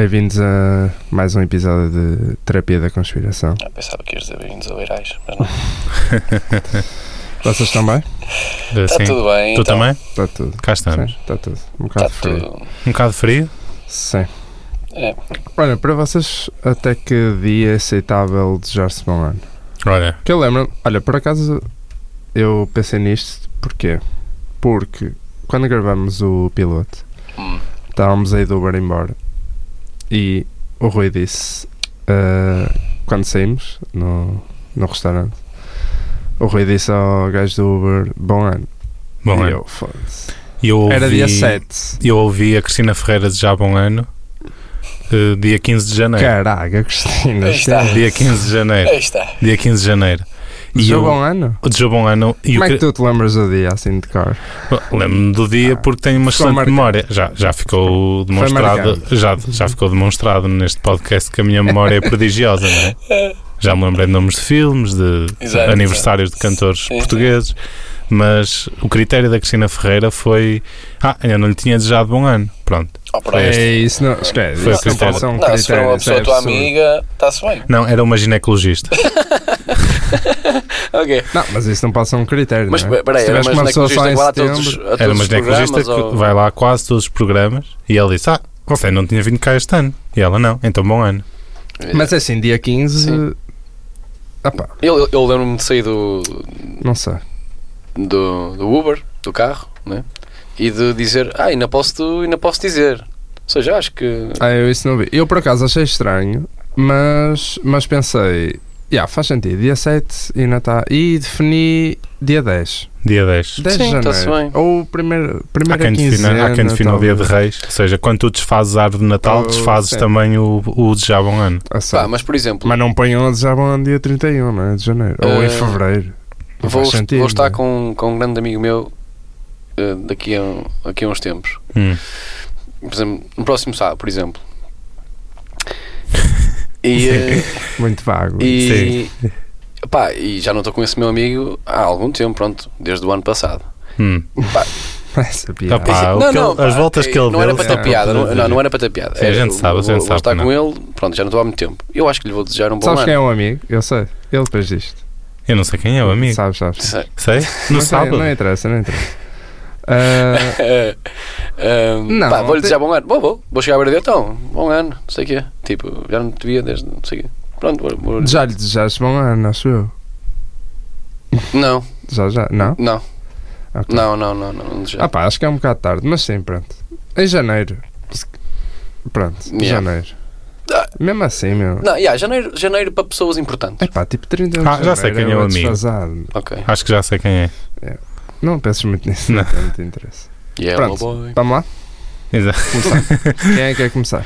Bem-vindos a mais um episódio de Terapia da Conspiração. Ah, pensava que ias dizer bem-vindos ao Eirais, mas não. Vocês estão bem? Está Sim. tudo bem. Tu então. também? Está tudo. Cá estamos. Sim, está tudo. Um Está bocado frio. tudo. Um bocado frio? Sim. É. Olha, para vocês, até que dia é aceitável desejar-se bom ano? Olha, Que eu lembro, olha, por acaso eu pensei nisto, porquê? Porque quando gravamos o piloto, Hum. estávamos aí do Uber embora e o Rui disse, ah, quando saímos no, no restaurante, o Rui disse ao gajo do Uber, bom ano. bom e ano. eu, eu ouvi, Era dia 7. Eu ouvi a Cristina Ferreira desejar bom ano eh, dia 15 de janeiro. Caraca, Cristina. Está. Dia 15 de janeiro. Está. Dia 15 de janeiro. E Desejou bom ano? desejou bom ano. E Como o é que tu te lembras do dia assim de cor? Lembro-me do dia Ah, porque tenho uma excelente marcado. memória. Já, já ficou demonstrado, já, já ficou demonstrado neste podcast que a minha memória é prodigiosa, não é? Já me lembrei de nomes de filmes, de Exato, aniversários de cantores Sim, portugueses, mas o critério da Cristina Ferreira foi: Ah, ainda não lhe tinha desejado bom ano. Pronto. Oh, pronto. É isso, não, esquece. Foi isso o não critério. um não, se for critério, uma é pessoa tua absurdo. amiga, está-se bem. Não, era uma ginecologista. Ok. Não, mas isso não ser um critério. Mas não é? peraí, era uma ginecologista que vai lá a todos, a todos Era uma os ginecologista que ou- vai lá a quase todos os programas e ele disse: Ah, você não tinha vindo cá este ano. E ela: Não, então bom ano. Mas é assim, dia 15. Sim. Ah pá, Eu, eu lembro-me de sair do, não sei. do, do Uber, do carro, né? e de dizer, ah, ainda posso, ainda posso dizer. Ou seja, acho que. Ah, eu isso não vi. Eu por acaso achei estranho, mas, mas pensei, yeah, faz sentido, dia 7 ainda está. E defini dia 10. Dia 10. 10 Sim, de janeiro. bem. Ou primeiro, Há primeira quem, defina, quinzena. há quem defina o dia de reis, ou seja, quando tu desfazes a árvore de Natal, Oh, desfazes sim. também o, o desejar bom ano. Ah. Pá, mas por exemplo, Mas não ponham a desejar bom ano dia 31, não é? De janeiro. Ou em Eh, fevereiro. Não vou, faz sentido, vou estar não é? com, com um grande amigo meu eh, daqui, a, daqui a uns tempos. Hum. Por exemplo, no próximo sábado, por exemplo. E, eh, Muito vago. e, pá, e já não estou com esse meu amigo há algum tempo, pronto, desde o ano passado. Hum. Essa piada. Ah, pá, não, não, ele- as pá, voltas que ele não deu era para ter piada, não, não, a- não era para ter piada. Sim, a É, gente sabe, a vou, gente vou sabe estar que com ele, pronto, já não estou há muito tempo. Eu acho que lhe vou desejar um bom Sabes ano. quem é o amigo? Eu sei. Ele depois disto. Eu não sei quem é o amigo. Sabes, sabes. Sei. Sei? No Não sei, sábado. Não interessa, não interessa. Ah, Eh, eh, Não, pá, vou-lhe tem- desejar bom ano. Vou, vou, vou chegar a ver então, bom ano, não sei o quê. Tipo, já não te via desde não sei o quê. Pronto, vou, vou- já lhe desejaste bom ano, acho eu. Não, Já, já. Não? não, Ok. não, não, não, não, não. Ah pá, acho que é um bocado tarde, mas sim, pronto. Em janeiro. Pronto, Yeah. janeiro. Ah. Mesmo assim, meu. Não, yeah, janeiro, janeiro para pessoas importantes. É pá, tipo 31 de Ah, já sei janeiro quem é o amigo. desfasado. Ok. Acho que já sei quem é. Não penses muito nisso, não, Não. tem muito interesse. Yellow Pronto. boy. Vamos lá? Exato. Começar. Quem é que quer começar?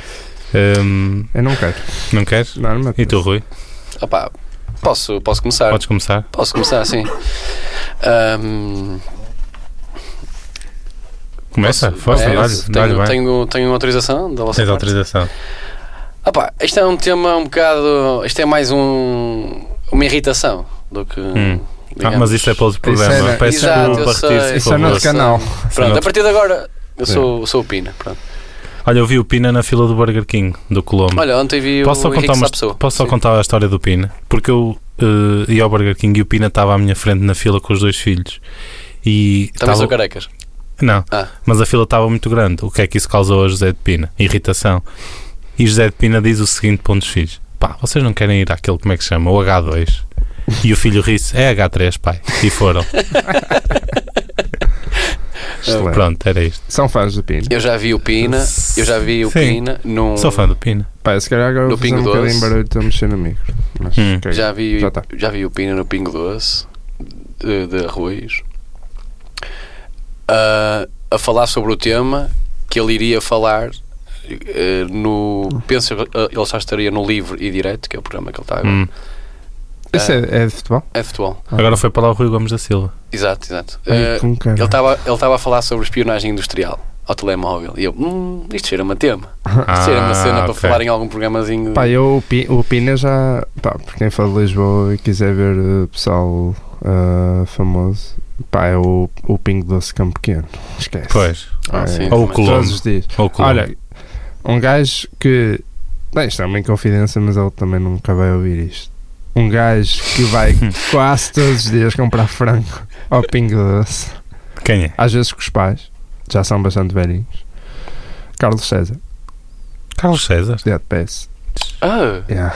Hum, Eu não quero. não queres? Não, não E tu. Rui? Pá, posso, posso começar? Podes começar? Posso começar, sim. Ahm, Começa? posso- Força, é, dá-lhe tenho, bem. tenho, tenho autorização da vossa Tens parte? autorização. Pá, isto é um tema um bocado. Isto é mais um, uma irritação do que. Hum. Ah, mas isso é para outro Isso programa. é- Peço Exato, desculpa, retire-se, Isso é noutro canal. Pronto, a partir de agora eu sou, sou o Pina. Pronto. Olha, eu vi o Pina na fila do Burger King, do Colombo. Olha, ontem vi Posso só o Henrique contar, uma, posso só Sim. contar a história do Pina? Porque eu eh, ia ao Burger King e o Pina estava à minha frente na fila com os dois filhos. E Também estava- sou carecas. Não, Ah. mas a fila estava muito grande. O que é que isso causou a José de Pina? Irritação. E José de Pina diz o seguinte para um dos filhos: Pá, vocês não querem ir àquele, como é que se chama? O H2. E o filho ri-se: É H3, pai. E foram. Excelente. Pronto, era isto. São fãs do Pino. Eu já vi o Pina, eu já vi o Sim. Pina num. Sou fã do Pina. Pá, se calhar agora No vou fazer um Pingo bocadinho Doce. barulho estou a mexer no micro. Mas, Hum. ok. Já vi, Já tá. já vi o Pina no Pingo Doce de, de arroz a, a falar sobre o tema que ele iria falar eh, no. Penso que eh, ele já estaria no Livre e Direto, que é o programa que ele está agora. Hum. Isso é, é de futebol? É de futebol. Agora foi para lá o Rui Gomes da Silva. Exato, exato. Ai, Eh, com cara. ele estava ele estava a falar sobre espionagem industrial ao telemóvel. E eu, hum, isto cheira-me a tema. Isto cheira-me a cena para Ah, ok. falar em algum programazinho. Pá, eu, o Pi- o Pina já. Pá, por quem for de Lisboa e quiser ver uh, pessoal uh, famoso, pá, é o, o Pingo Doce Campo Pequeno. Esquece. Pois. Ah, sim, É, Ou o também. Colombo. Todos os dias. Ou o Colombo. Olha, Um gajo que. Bem, isto é uma inconfidência, mas ele também nunca vai ouvir isto. Um gajo que vai quase todos os dias comprar frango ao Pingo Doce. Quem é? Às vezes com os pais, já são bastante velhinhos. Carlos César, Carlos César. de PS. Ah, Yeah.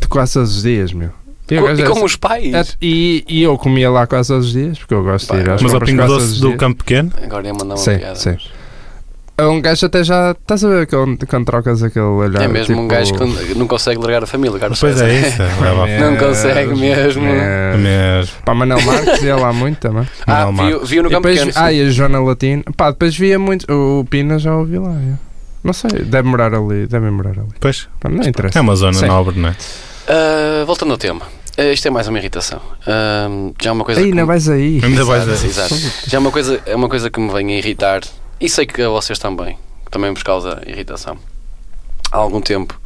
Tu quase todos os dias, meu. E, co- e é com os pais? É, e, e eu comia lá quase todos os dias, porque eu gosto de ir às Mas ao Pingo Doce do. Campo Pequeno? Agora ia mandar uma Sim, piada. sim. É Um gajo até já. Estás a ver quando, quando trocas aquele olhar? É mesmo um tipo, gajo que não consegue largar a família. Carlos Pois é isso. a- Não consegue mesmo. É mesmo. Pá, Manel Marques ia lá muito também. Ah, viu, viu no campo depois, pequeno. ah, e a Joana Latino. Pá, depois via muito. O Pina já ouvi lá. é. Não sei, deve morar ali. Deve morar ali. Pois, Pá, não interessa. é uma zona Sim. nobre, não é? Ah, voltando ao tema. Ah, isto é mais uma irritação. Ah, já é uma coisa. Aí, me- vais aí. Ainda vais Exato, a... exato. Já é uma coisa, é uma coisa que me vem a irritar e sei que a vocês também, também vos causa irritação há algum tempo.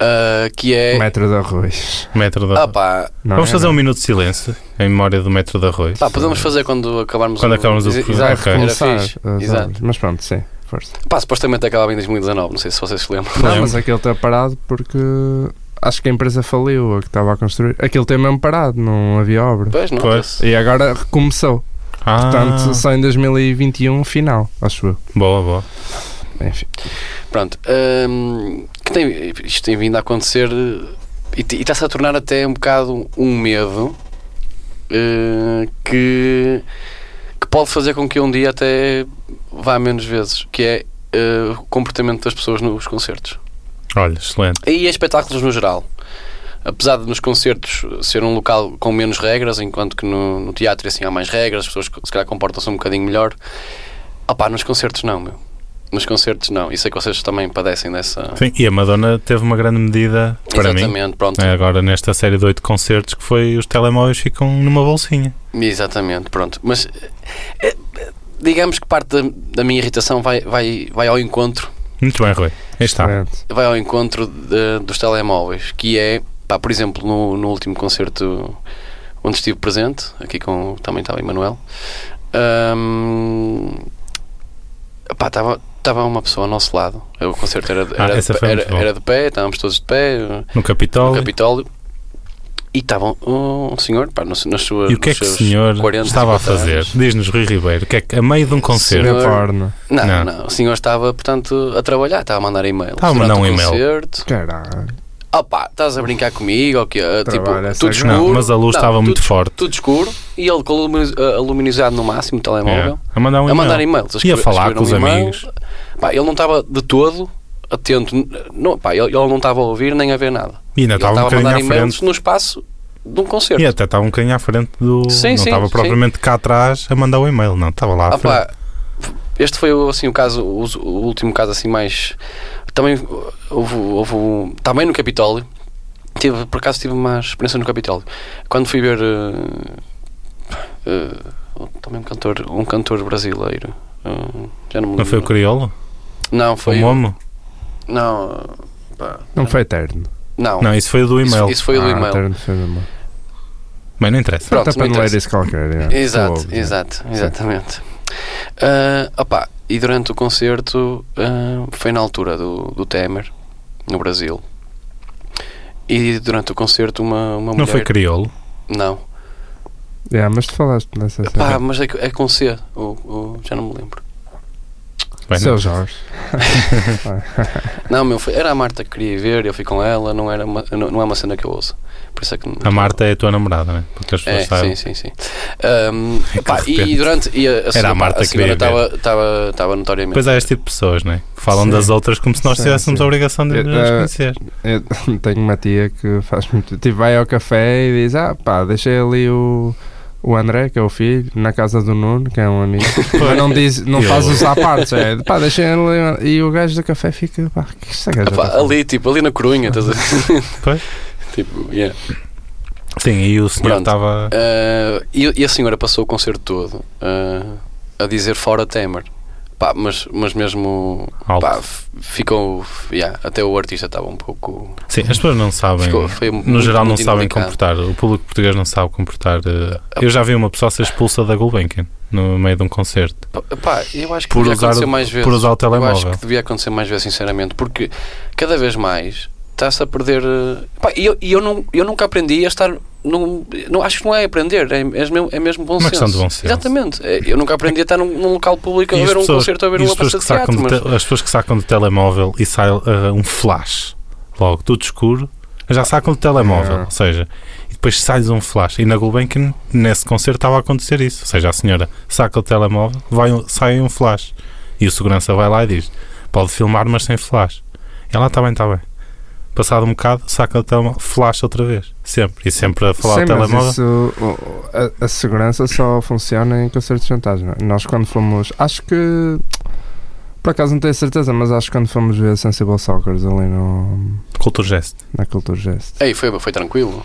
Ah, que é. Metro de arroz. Metro da... Ah, pá, Não Vamos é, fazer não. um minuto de silêncio em memória do Metro de Arroz. pá, podemos fazer quando acabarmos Quando acabarmos o programa. Exato, Ok. era Começar fixe. as Exato. obras. Mas pronto, sim, força. Pá, supostamente acabava em 2019, não sei se vocês se lembram. Não, mas aquele está parado porque acho que a empresa faliu, a que estava a construir. Aquilo tem mesmo parado, não havia obra. Pois, não. Pois. E agora recomeçou. Ah, Portanto, só em 2021 final, acho eu. boa, boa. Enfim. Pronto. hum, que tem, isto tem vindo a acontecer eh, e, e está-se a tornar até um bocado um medo eh, que, que pode fazer com que um dia até vá menos vezes, que é eh, o comportamento das pessoas nos concertos. Olha, excelente. E em espetáculos no geral. Apesar de nos concertos ser um local com menos regras, enquanto que no, no teatro assim há mais regras, as pessoas se calhar comportam-se um bocadinho melhor. Opá, nos concertos não, meu. Nos concertos não. E sei que vocês também padecem dessa. Sim, e a Madonna teve uma grande medida para mim. Exatamente, pronto. É, agora nesta série de oito concertos que foi os telemóveis ficam numa bolsinha. Exatamente, pronto. Mas eh, eh, digamos que parte da, da minha irritação vai, vai, vai ao encontro Muito bem, Rui. Aí está. vai ao encontro de- dos telemóveis, que é, pá, por exemplo, no, no último concerto onde estive presente, aqui com também estava Emanuel, hum, pá, estava estava uma pessoa ao nosso lado. O concerto era, Ah, era, essa de, pé- era, era de pé, estávamos todos de pé No no Capitólio. Capitólio. E estava um, um senhor, pá, nas, nas suas. E o que é que o senhor 40, estava a 50 fazer? Diz-nos, Rui Ribeiro, que é que a meio de um concerto. Senhor- porno. Não, Não. não, O senhor estava, portanto, a trabalhar, estava a mandar e-mails. Estava a mandar um e-mail. Caralho. Ah pá, estás a brincar comigo? ou quê? Ah, tipo, tudo é escuro. Não, mas a luz estava tudo, muito forte. Tudo escuro e ele com a a luminosidade no máximo, o telemóvel, É. A mandar um a mandar e-mail. E a falar com os um amigos. Pá, ele não estava de todo atento. Não, pá, ele, ele não estava a ouvir nem a ver nada. E ainda estava um a mandar à e-mails frente. no espaço de um concerto. E até estava um bocadinho à frente do. Sim, não sim, estava sim. propriamente cá atrás a mandar o e-mail, não. Estava lá à Ah, frente. pá, este foi assim, o caso, o, o último caso assim mais. Também houve, houve também no Capitólio. Tive, por acaso tive uma experiência no Capitólio. Quando fui ver eh, eh, também um cantor, um cantor brasileiro. eh, já não me Não foi o. Crioulo? Não, Foi o Momo? Não, pá, Não foi eterno. não. Não, isso foi o do Isso- e-mail. Isso, foi o do ah, e-mail. Eterno foi do e-mail. Bem, não interessa. Pronto, Até para não ler interessa. isso qualquer. é. Exato, é. exato, exatamente. Ah, opá, e durante o concerto ah, foi na altura do, do Temer, no Brasil. E durante o concerto uma, uma Não mulher. foi Crioulo? Não. Yeah, mas tu falaste nessa Pá, cena. mas é, é com C, o, o- já não me lembro. Bem, Seu não- Jorge. Não, meu, foi, era a Marta que queria ir ver, eu fui com ela, não, era uma, não, não é uma cena que eu ouço. Por isso é que A Marta é a tua namorada, né? Porque as pessoas É, sabem. sim, sim, sim. Ahm, pá, e durante. E a, a senhora, a Marta a que senhora queria estava estava- estava notoriamente. Depois há este tipo de pessoas, né? Que falam Sim. das outras como se nós Sim, tivéssemos sim. a obrigação de Eu, as eh, conhecer. Eu tenho uma tia que faz muito. Tipo, vai ao café e diz: Ah, pá, deixei ali o, o André, que é o filho, na casa do Nuno, que é um amigo. Mas não, diz, não faz os à parte. É, pá, deixei ali. E o gajo do café fica: Pá, que Epá, tá a fazer?" ali, tipo, ali na Corunha, estás a tipo, yeah. Sim, e o senhor estava. Ah, e, e a senhora passou o concerto todo ah, a dizer fora Temer. Pá, mas, mas mesmo pá, ficou. yeah, até o artista estava um pouco. Sim, as pessoas não sabem. Ficou- no muito- geral, não muito sabem indelicado. comportar. O público português não sabe comportar. eh, Eu já vi uma pessoa ser expulsa da Gulbenkian no meio de um concerto Pá, eu acho que por devia usar, acontecer mais vezes. por usar o Eu acho telemóvel. que devia acontecer mais vezes, sinceramente, porque cada vez mais está-se a perder. eh, Pá, e eu, eu, não, eu nunca aprendi a estar. Não, não, acho que não é aprender, é, é mesmo, é mesmo bom Uma senso. de bom senso. Exatamente. É, Eu nunca aprendi a estar num, num local público a ver um pessoas- concerto ou a ver uma peça de teatro. Mas, te- as pessoas que sacam do telemóvel e sai eh, um flash logo, tudo escuro, já sacam do telemóvel. É. Ou seja, e depois sai um flash. E na Gulbenkian, nesse concerto, estava a acontecer isso. Ou seja, a senhora saca o telemóvel, vai, um- sai um flash. E o segurança vai lá e diz: pode filmar, mas sem flash. E ela está bem, está bem. Passado um bocado, saca o telemóvel, flash outra vez. Sempre. E sempre a falar Sim, ao mas telemóvel. isso, a, a segurança só funciona em concertos de chantagem. é? Nós quando fomos, acho que por acaso não tenho certeza, mas acho que quando fomos ver Sensible Soccers ali no, Culture Gest. na Culture Gest. Ei, foi, foi tranquilo.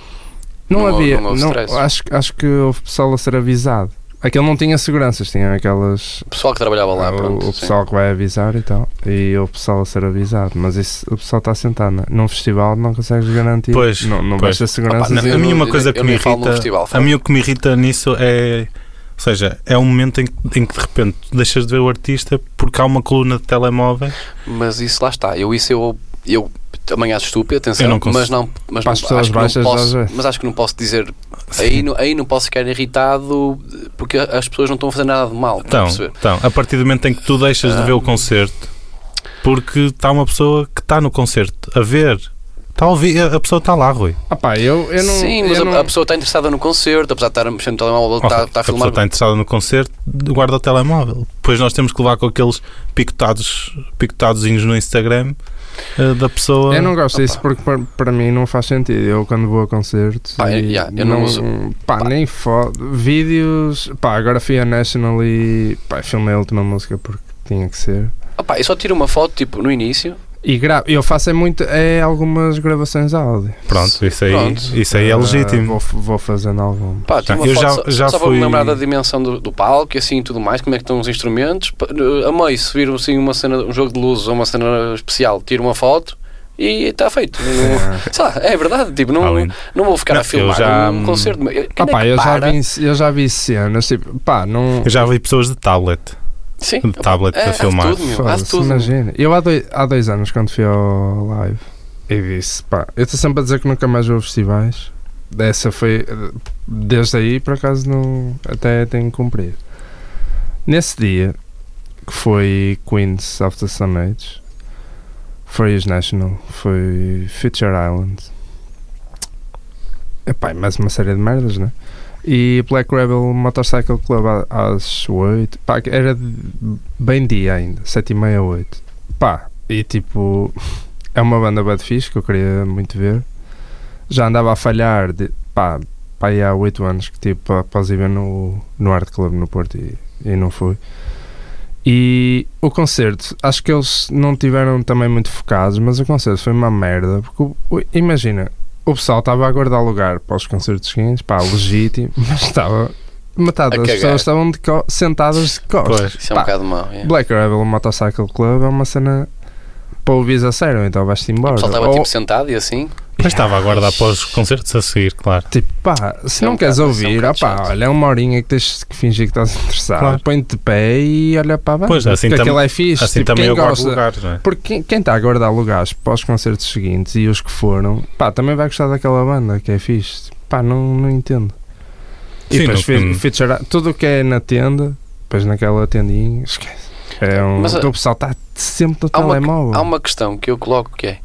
Não, Não havia, não não, acho, acho que houve pessoal a ser avisado. Aquele não tinha seguranças, tinha aquelas. O pessoal que trabalhava lá, o, pronto. o sim. pessoal que vai avisar e tal. E o pessoal a ser avisado. Mas isso, o pessoal está sentado. né? Num festival não consegues garantir. Pois, não, não pois. vais ter segurança. Opa, eu a mim não- uma coisa que eu me irrita- festival, A mim o que me irrita nisso é. Ou seja, é um momento em, que- em que de repente tu deixas de ver o artista porque há uma coluna de telemóvel. Mas isso lá está. Eu isso eu, eu também acho estúpido, atenção, Eu não consigo. mas não, mas não, acho que não posso, mas acho que não posso dizer aí não, aí não posso ficar irritado porque as pessoas não estão a fazer nada de mal. Então, então, a partir do momento em que tu deixas de ver o Ah. concerto porque está uma pessoa que está no concerto a ver. Está a ouvir, a pessoa está lá, Rui. Ah pá, eu, eu não. Sim, mas eu a, não- a pessoa está interessada no concerto, apesar de estar a mexer no telemóvel, está, Ok, está a a pessoa filmar. está interessada no concerto, guarda o telemóvel. Depois nós temos que levar com aqueles picotados, picotadozinhos no Instagram eh, da pessoa. Eu não gosto Opa. disso porque para, para mim não faz sentido. Eu quando vou a concertos Pá, e yeah, eu não uso- pá, pá. nem foto, vídeos, pá, agora fui a National e pá, filmei a última música porque tinha que ser. Opa, eu só tiro uma foto tipo no início. E gra eu faço é muito é algumas gravações áudio. Pronto, isso aí, Pronto. Isso aí é Ah, legítimo. vou, vou fazendo algum. Pá, uma Eu foto já- só, já só para me fui- lembrar da dimensão do, do palco e assim tudo mais, como é que estão os instrumentos. Pa- A meio, se vir assim, uma cena, um jogo de luzes ou uma cena especial, tiro uma foto e está feito. Não- lá, é verdade, tipo, não, Além- não vou ficar Não, a filmar eu já- um concerto. Ah, é pá, que eu, já vi, eu já vi cenas, tipo, pá, não. Eu já vi pessoas de tablet. Sim, de tablet é, a há de filmar. tudo, meu, tudo. imagina. Eu há dois, há dois anos, quando fui ao live, eu disse, pá, eu estou sempre a dizer que nunca mais vou a festivais. Dessa foi, desde aí, por acaso, não, até tenho cumprido. Nesse dia, que foi Queens of the Stone Age, foi os National, foi Future Island. Epá, e mais uma série de merdas, né? E Black Rebel Motorcycle Club às 8. Pá, era bem dia ainda, 7 e meia, 8. Pá, e tipo, é uma banda bad fixe que eu queria muito ver. Já andava a falhar, de, pá, pá, há 8 anos que tipo, após ir ver no, no Art Club no Porto e, e não fui. E o concerto, acho que eles não tiveram também muito focados, mas o concerto foi uma merda. Porque, imagina, o pessoal estava a aguardar lugar para os concertos seguintes, pá, legítimo, mas estava. Metade das pessoas estavam de co- sentadas de costas. Pois. Isso é um Pá, bocado mau. é. Black Rebel Motorcycle Club é uma cena para ouvires a sério, então vais-te O embora. pessoal estava Ou, tipo sentado e assim. Mas estava a aguardar para os concertos a seguir, claro. tipo, pá, se É um não queres isso é um ouvir, chato. olha, é uma horinha que tens que fingir que estás interessado, Claro. põe-te de pé e olha para a banda. Pois, assim porque tam- aquilo é fixe. Assim tipo, também quem eu guardo gosta, lugares, não é? Porque quem- está a guardar lugares para os concertos seguintes e os que foram, pá, também vai gostar daquela banda que é fixe. Pá, não, não entendo. E Sim, depois no feature, tudo o que é na tenda, depois naquela tendinha, esquece. É um, Mas, o pessoal está sempre no Há uma, telemóvel. há uma questão que eu coloco que é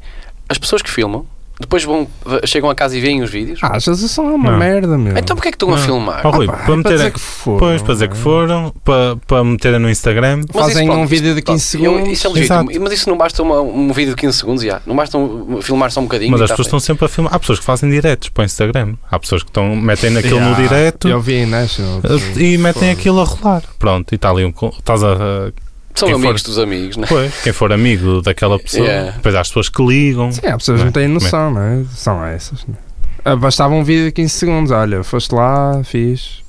as pessoas que filmam depois vão, chegam a casa e veem os vídeos. Ah, já são uma Não. merda, meu. então porquê é que estão a Não. filmar? Oh, Rui, pá, para é para meterem- dizer que foram. Pois, para dizer que é? foram, para, para meterem no Instagram. Mas Fazem isso, um vídeo de pronto, 15 eu- segundos. isso é legítimo, Exato. mas isso não basta uma- um vídeo de 15 segundos, já. não basta um- filmar só um bocadinho. Mas e as tá pessoas estão sempre a filmar. Há pessoas que fazem diretos para o Instagram. Há pessoas que estão, metem naquilo no Yeah, direto Eu vi em National. eh, e metem aquilo a rolar. Pronto, e está ali um. co- Estás a. São quem amigos for- dos amigos, né? Pois, quem for amigo daquela pessoa. Yeah. Depois há as pessoas que ligam. Sim, há pessoas que Não não é? têm noção, não é? São essas. Não é? Ah, Bastava um vídeo de 15 segundos. Olha, foste lá, fiz.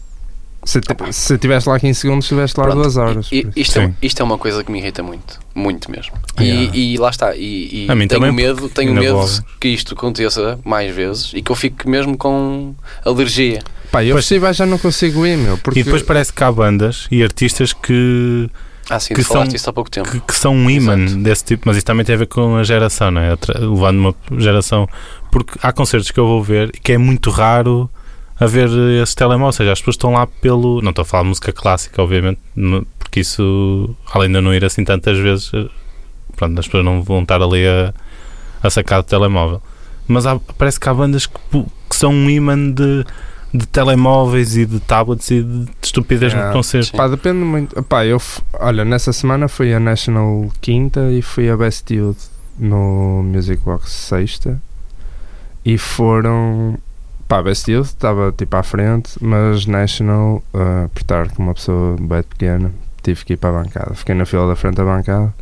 Se, se tiveste lá 15 segundos, estiveste lá Pronto, duas horas. isto, é, isto é uma coisa que me irrita muito. Muito mesmo. Yeah. E, e lá está. E, e A mim tenho também, medo, tenho medo que isto aconteça mais vezes e que eu fique mesmo com alergia. Pá, eu Pois- já não consigo ir, meu. Porque E depois parece que há bandas e artistas que, Ah, sim, Que são- isso há pouco tempo. que, que são um imã desse tipo, mas isso também tem a ver com a geração, não é? Levando uma geração. Porque há concertos que eu vou ver que é muito raro haver esse telemóvel, ou seja, as pessoas estão lá pelo. Não estou a falar de música clássica, obviamente, porque isso, além de eu não ir assim tantas vezes, eh, pronto, as pessoas não vão estar ali a, a sacar do telemóvel. Mas há- parece que há bandas que, que são um imã de, de telemóveis e de tablets e de, de estupidez Yeah. no concerto. Sim. Pá, depende muito. Pá, eu, olha, nessa semana fui a National Quinta e fui a Best Youth no Music Box Sexta. E foram. Pá, Best Youth estava tipo à frente, mas National, uh, por estar com uma pessoa bem pequena, tive que ir para a bancada. Fiquei na fila da frente da bancada.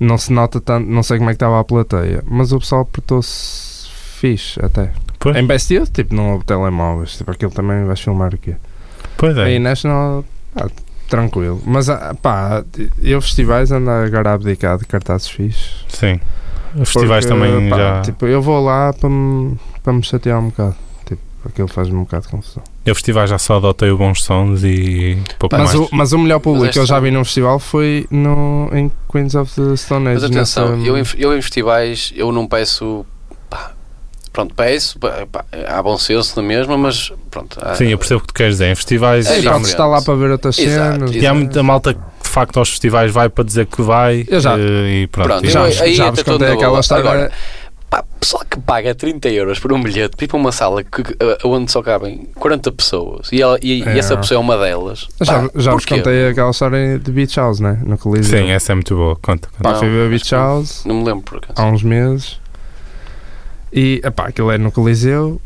Não se nota tanto, não sei como é que estava a plateia, mas o pessoal portou-se fixe até. Pois. Em Best Youth, tipo, não houve telemóveis, tipo, aquilo também vais filmar o quê? Pois é. Aí National, pá, tranquilo. Mas ah, pá, eu festivais ando agora a abdicar de cartazes fixes. Sim. Os festivais Porque, também pá, já. Tipo, eu vou lá para me, para me chatear um bocado. Tipo, aquilo faz-me um bocado de confusão. Eu festivais já só adotei bons sons e pouco Mas mais. o, mas o melhor público que eu já vi num festival foi no, em Queens of the Stone Age. Mas atenção, nessa- eu, em, eu em festivais eu não peço. Pronto, peço, pá, pá, há bom senso na mesma, mas pronto. há- Sim, eu percebo o que tu queres dizer. Em festivais. É, já estar lá para ver outras Exato, cenas. e há muita malta que de facto aos festivais vai para dizer que vai. Eu já- eh, E pronto. Pronto, e já, eu- já- aí já vos contei aquela história. Agora, Pá, pessoal que paga 30 euros por um bilhete para ir para uma sala que, eh, onde só cabem 40 pessoas e, ela, e, e É. essa pessoa é uma delas. já, pá, já vos porquê? contei aquela história de Beach House, né? No Coliseu. Sim, essa é muito boa. Conta. conta. Pá, Não, fui ver Beach. House Não me lembro por acaso. há uns meses e epá, aquilo é no Coliseu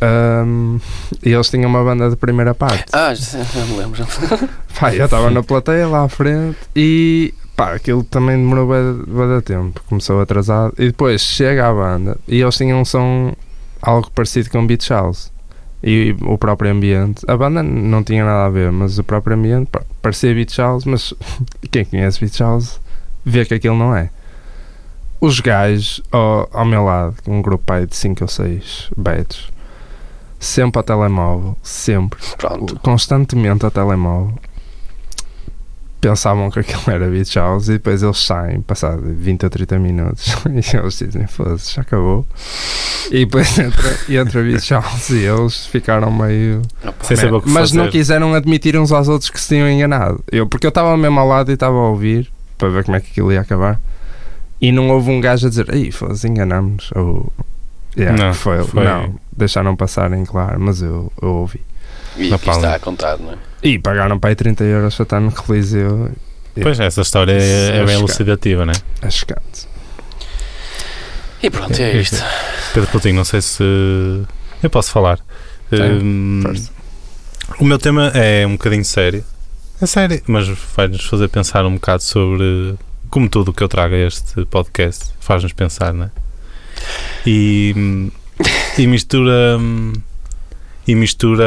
ahm, e eles tinham uma banda de primeira parte. Ah, já, já me lembro. Pá, eu estava na plateia lá à frente e pá, aquilo também demorou de tempo, começou atrasado e depois chega a banda e eles tinham um som algo parecido com Beach House e o próprio ambiente, a banda não tinha nada a ver, mas o próprio ambiente pá, parecia Beach House, mas quem conhece Beach House vê que aquilo não é. Os gajos ao, ao meu lado, um grupo aí de 5 ou 6 betos, sempre ao telemóvel, sempre Pronto. constantemente ao telemóvel pensavam que aquilo era Beach House e depois eles saem passado 20 ou 30 minutos e eles dizem foda-se, já acabou e depois entra, entra Beach House e eles ficaram meio Opa, Sem saber o que mas fazer. não quiseram admitir uns aos outros que se tinham enganado eu, porque eu estava mesmo ao lado e estava a ouvir para ver como é que aquilo ia acabar e não houve um gajo a dizer ei, foda-se, enganamos ou yeah, Não, foi, foi- não, deixaram passar em claro mas eu, eu ouvi E aqui está contado, não é? e pagaram para aí 30 euros para estar no Coliseu. Pois, essa história é, é é bem chocante. elucidativa, não é? É chocante. E pronto, é isto. Pedro Coutinho, não sei se. Eu posso falar. Hum, força. o meu tema é um bocadinho sério. É sério, mas vai-nos fazer pensar um bocado sobre. Como tudo o que eu trago a este podcast faz-nos pensar, não é? E, e mistura. E mistura.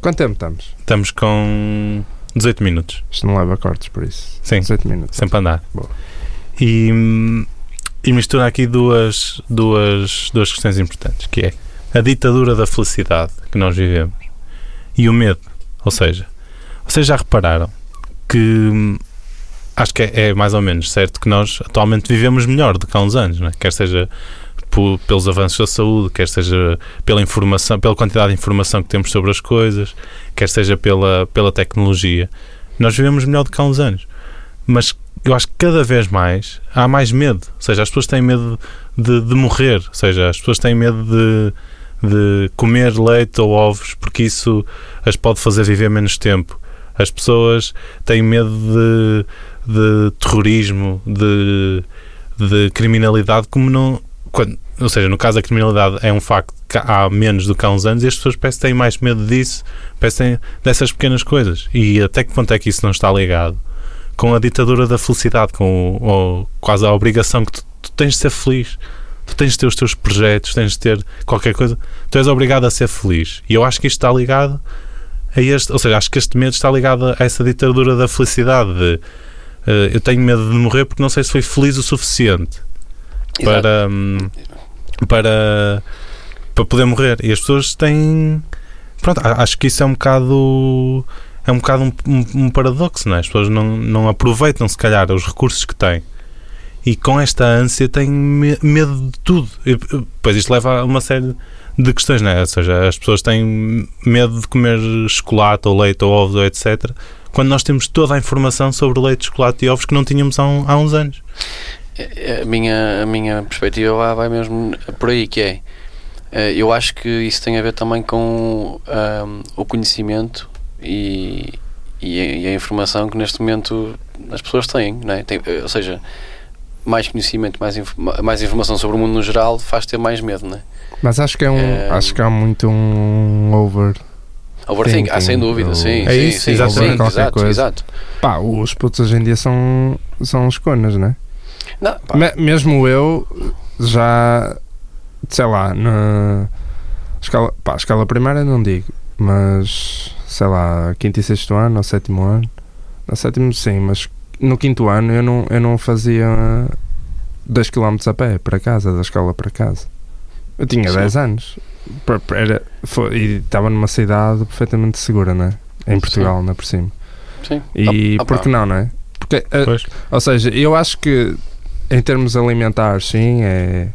Quanto tempo estamos? Estamos com 18 minutos, Isto não leva cortes por isso. Sim. 18 minutos. sempre a andar. Boa. E, e mistura aqui duas, duas, duas questões importantes, que é a ditadura da felicidade que nós vivemos e o medo. Ou seja, vocês já repararam que acho que é, é mais ou menos certo que nós atualmente vivemos melhor do que há uns anos, é? quer seja po- pelos avanços da saúde, quer seja pela informação, pela quantidade de informação que temos sobre as coisas, quer seja pela, pela tecnologia. Nós vivemos melhor do que há uns anos. Mas eu acho que cada vez mais há mais medo. Ou seja, as pessoas têm medo de, de morrer. Ou seja, as pessoas têm medo de, de comer leite ou ovos porque isso as pode fazer viver menos tempo. As pessoas têm medo de, de terrorismo, de, de criminalidade, como não. Quando, ou seja, no caso da criminalidade é um facto que há menos do que há uns anos e as pessoas parece que têm mais medo disso, parece que têm dessas pequenas coisas. E até que ponto é que isso não está ligado com a ditadura da felicidade, com o- quase a obrigação que tu, tu tens de ser feliz. Tu tens de ter os teus projetos, tens de ter qualquer coisa. Tu és obrigado a ser feliz. E eu acho que isto está ligado a este, ou seja, acho que este medo está ligado a essa ditadura da felicidade. De, eu tenho medo de morrer porque não sei se foi feliz o suficiente Exato. para, hum, para, para poder morrer. E as pessoas têm. Pronto, acho que isso é um bocado. É um bocado um, um- um paradoxo, não é? As pessoas não, não aproveitam, se calhar, os recursos que têm. E com esta ânsia têm me- medo de tudo. E, e, Pois isto leva a uma série de questões, não é? Ou seja, as pessoas têm medo de comer chocolate ou leite ou ovos ou etc. Quando nós temos toda a informação sobre leite, chocolate e ovos que não tínhamos há, um- há uns anos. A minha, a minha perspectiva lá vai mesmo por aí, que é eh, eu acho que isso tem a ver também com ahm, o conhecimento e, e, a, informação que neste momento as pessoas têm, não é? Tem- ou seja, mais conhecimento, mais, inf- mais informação sobre o mundo no geral faz ter mais medo, não é? Mas acho que é um. É, Acho que há muito um over. Overthink, ah, sem dúvida, sim, É sim, isso, sim, exatamente. sim, Qualquer exato, coisa. exato. Pá, os putos hoje em dia são, são os conas, né? Não, pá, Me- mesmo eu já, sei lá, na escala, pá, escala primária não digo, mas sei lá, quinto e sexto ano ou sétimo ano, no sétimo sim, mas no quinto ano eu não, eu não fazia 2 km a pé para casa, da escola para casa. Eu tinha Sim. 10 anos era, foi- e estava numa cidade perfeitamente segura, né? Em Portugal, não é por cima. sim. E Ah, ah, por que não, não é? Porque Pois. ou seja, eu acho que em termos alimentares, sim, é,